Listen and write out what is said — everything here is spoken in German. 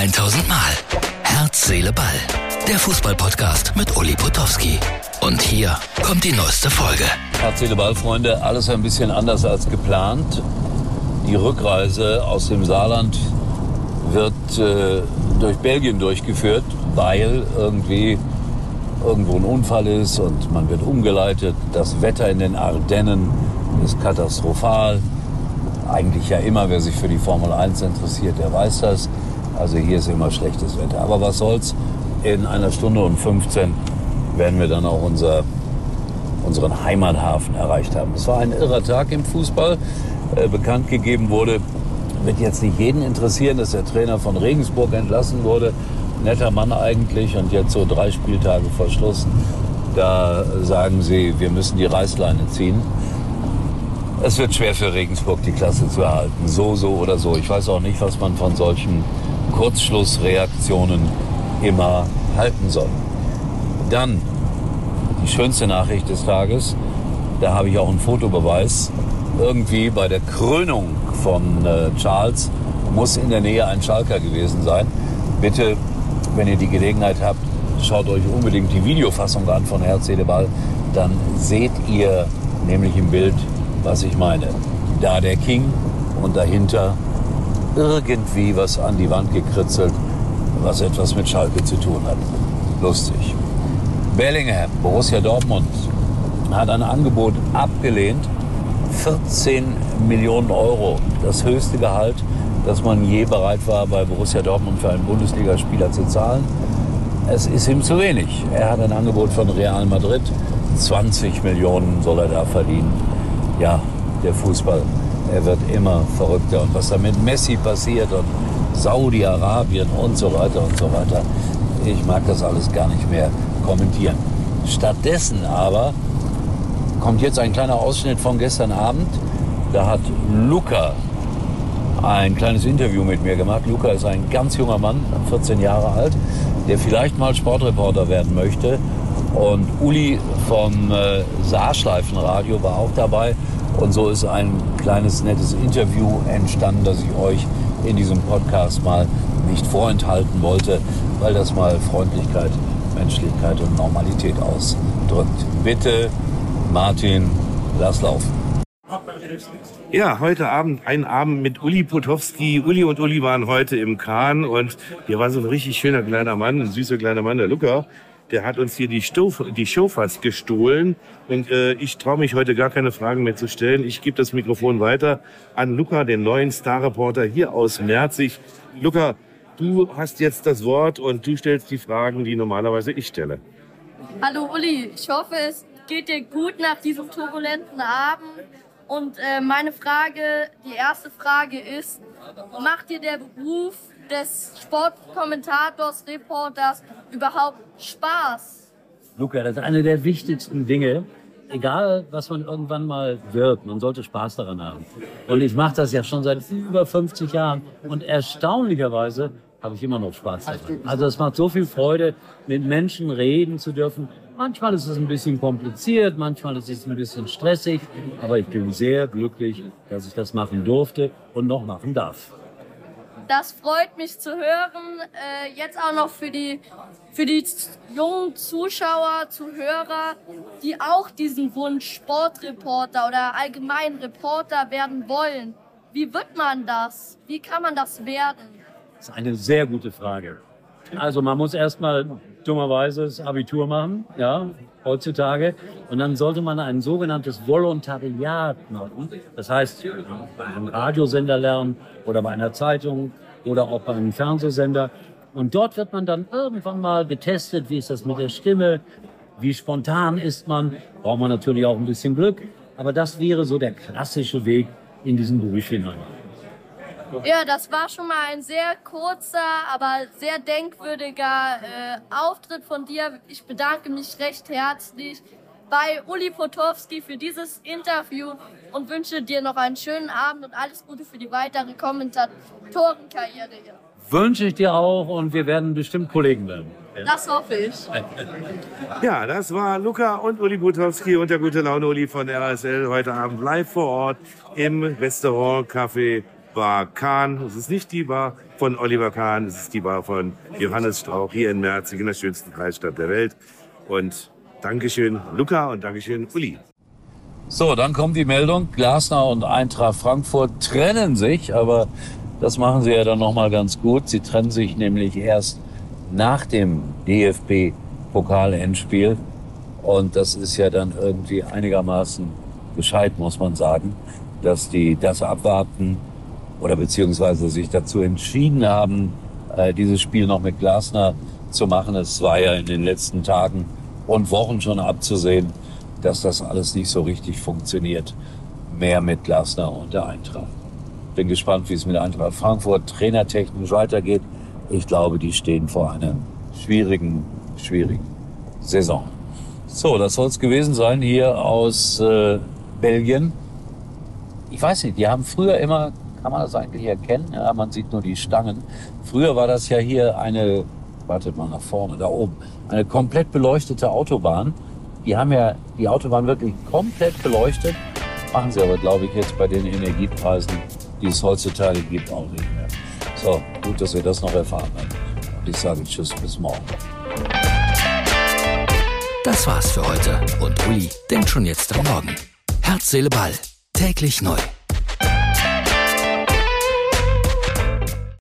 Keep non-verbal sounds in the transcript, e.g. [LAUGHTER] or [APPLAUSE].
1000 Mal. Herz, Seele, Ball. Der Fußballpodcast mit Uli Potowski. Und hier kommt die neueste Folge. Herz, Seele, Ball, Freunde. Alles ein bisschen anders als geplant. Die Rückreise aus dem Saarland wird äh, durch Belgien durchgeführt, weil irgendwie irgendwo ein Unfall ist und man wird umgeleitet. Das Wetter in den Ardennen ist katastrophal. Eigentlich ja immer, wer sich für die Formel 1 interessiert, der weiß das. Also hier ist immer schlechtes Wetter. Aber was soll's? In einer Stunde und 15 werden wir dann auch unser, unseren Heimathafen erreicht haben. Es war ein irrer Tag im Fußball. Äh, bekannt gegeben wurde, wird jetzt nicht jeden interessieren, dass der Trainer von Regensburg entlassen wurde netter Mann eigentlich und jetzt so drei Spieltage vor Schluss, da sagen sie, wir müssen die Reißleine ziehen. Es wird schwer für Regensburg, die Klasse zu erhalten. So, so oder so. Ich weiß auch nicht, was man von solchen Kurzschlussreaktionen immer halten soll. Dann die schönste Nachricht des Tages. Da habe ich auch einen Fotobeweis. Irgendwie bei der Krönung von äh, Charles muss in der Nähe ein Schalker gewesen sein. Bitte wenn ihr die Gelegenheit habt, schaut euch unbedingt die Videofassung an von Herz, Seele, Ball. Dann seht ihr nämlich im Bild, was ich meine. Da der King und dahinter irgendwie was an die Wand gekritzelt, was etwas mit Schalke zu tun hat. Lustig. Bellingham, Borussia Dortmund, hat ein Angebot abgelehnt. 14 Millionen Euro, das höchste Gehalt dass man je bereit war, bei Borussia Dortmund für einen Bundesligaspieler zu zahlen. Es ist ihm zu wenig. Er hat ein Angebot von Real Madrid. 20 Millionen soll er da verdienen. Ja, der Fußball, er wird immer verrückter. Und was da mit Messi passiert und Saudi-Arabien und so weiter und so weiter, ich mag das alles gar nicht mehr kommentieren. Stattdessen aber kommt jetzt ein kleiner Ausschnitt von gestern Abend. Da hat Luca ein kleines Interview mit mir gemacht. Luca ist ein ganz junger Mann, 14 Jahre alt, der vielleicht mal Sportreporter werden möchte. Und Uli vom äh, Saarschleifenradio war auch dabei. Und so ist ein kleines, nettes Interview entstanden, das ich euch in diesem Podcast mal nicht vorenthalten wollte, weil das mal Freundlichkeit, Menschlichkeit und Normalität ausdrückt. Bitte, Martin, lass laufen. Ja, heute Abend ein Abend mit Uli Potowski. Uli und Uli waren heute im Kahn und hier war so ein richtig schöner kleiner Mann, ein süßer kleiner Mann, der Luca. Der hat uns hier die, Stof, die Show fast gestohlen und äh, ich traue mich heute gar keine Fragen mehr zu stellen. Ich gebe das Mikrofon weiter an Luca, den neuen Starreporter hier aus Merzig. Luca, du hast jetzt das Wort und du stellst die Fragen, die normalerweise ich stelle. Hallo Uli, ich hoffe, es geht dir gut nach diesem turbulenten Abend. Und äh, meine Frage, die erste Frage ist, macht dir der Beruf des Sportkommentators, Reporters überhaupt Spaß? Luca, das ist eine der wichtigsten Dinge. Egal, was man irgendwann mal wird, man sollte Spaß daran haben. Und ich mache das ja schon seit über 50 Jahren. Und erstaunlicherweise habe ich immer noch Spaß daran. Also es macht so viel Freude, mit Menschen reden zu dürfen. Manchmal ist es ein bisschen kompliziert, manchmal ist es ein bisschen stressig, aber ich bin sehr glücklich, dass ich das machen durfte und noch machen darf. Das freut mich zu hören. Äh, jetzt auch noch für die, für die jungen Zuschauer, Zuhörer, die auch diesen Wunsch Sportreporter oder allgemein Reporter werden wollen. Wie wird man das? Wie kann man das werden? Das ist eine sehr gute Frage. Also man muss erstmal dummerweise das Abitur machen, ja, heutzutage. Und dann sollte man ein sogenanntes Volontariat machen. Das heißt, bei einem Radiosender lernen oder bei einer Zeitung oder auch bei einem Fernsehsender. Und dort wird man dann irgendwann mal getestet, wie ist das mit der Stimme, wie spontan ist man, braucht man natürlich auch ein bisschen Glück. Aber das wäre so der klassische Weg in diesen Beruf hinein. Ja, das war schon mal ein sehr kurzer, aber sehr denkwürdiger äh, Auftritt von dir. Ich bedanke mich recht herzlich bei Uli Potowski für dieses Interview und wünsche dir noch einen schönen Abend und alles Gute für die weitere Kommentatorenkarriere hier. Wünsche ich dir auch und wir werden bestimmt Kollegen werden. Das hoffe ich. [LAUGHS] Ja, das war Luca und Uli Potowski und der gute Laune Uli von RSL heute Abend live vor Ort im Restaurant Café Bar Kahn. Es ist nicht die Bar von Oliver Kahn, es ist die Bar von Johannes Strauch hier in Merzig in der schönsten Kreisstadt der Welt. Und Dankeschön Luca und Dankeschön Uli. So, dann kommt die Meldung, Glasner und Eintracht Frankfurt trennen sich, aber das machen sie ja dann nochmal ganz gut. Sie trennen sich nämlich erst nach dem DFB-Pokal-Endspiel. Und das ist ja dann irgendwie einigermaßen gescheit, muss man sagen, dass die das abwarten oder beziehungsweise sich dazu entschieden haben, äh, dieses Spiel noch mit Glasner zu machen. Es war ja in den letzten Tagen und Wochen schon abzusehen, dass das alles nicht so richtig funktioniert. Mehr mit Glasner und der Eintracht. Bin gespannt, wie es mit Eintracht Frankfurt trainertechnisch weitergeht. Ich glaube, die stehen vor einer schwierigen, schwierigen Saison. So, das soll es gewesen sein hier aus äh, Belgien. Ich weiß nicht, die haben früher immer, kann man das eigentlich erkennen? Ja, man sieht nur die Stangen. Früher war das ja hier eine, wartet mal nach vorne, da oben, eine komplett beleuchtete Autobahn. Die haben ja die Autobahn wirklich komplett beleuchtet. Machen sie aber, glaube ich, jetzt bei den Energiepreisen, die es heutzutage gibt, auch nicht mehr. So, gut, dass wir das noch erfahren haben. Und ich sage Tschüss, bis morgen. Das war's für heute und Uli denkt schon jetzt am Morgen. Herz, Seele, Ball. Täglich neu.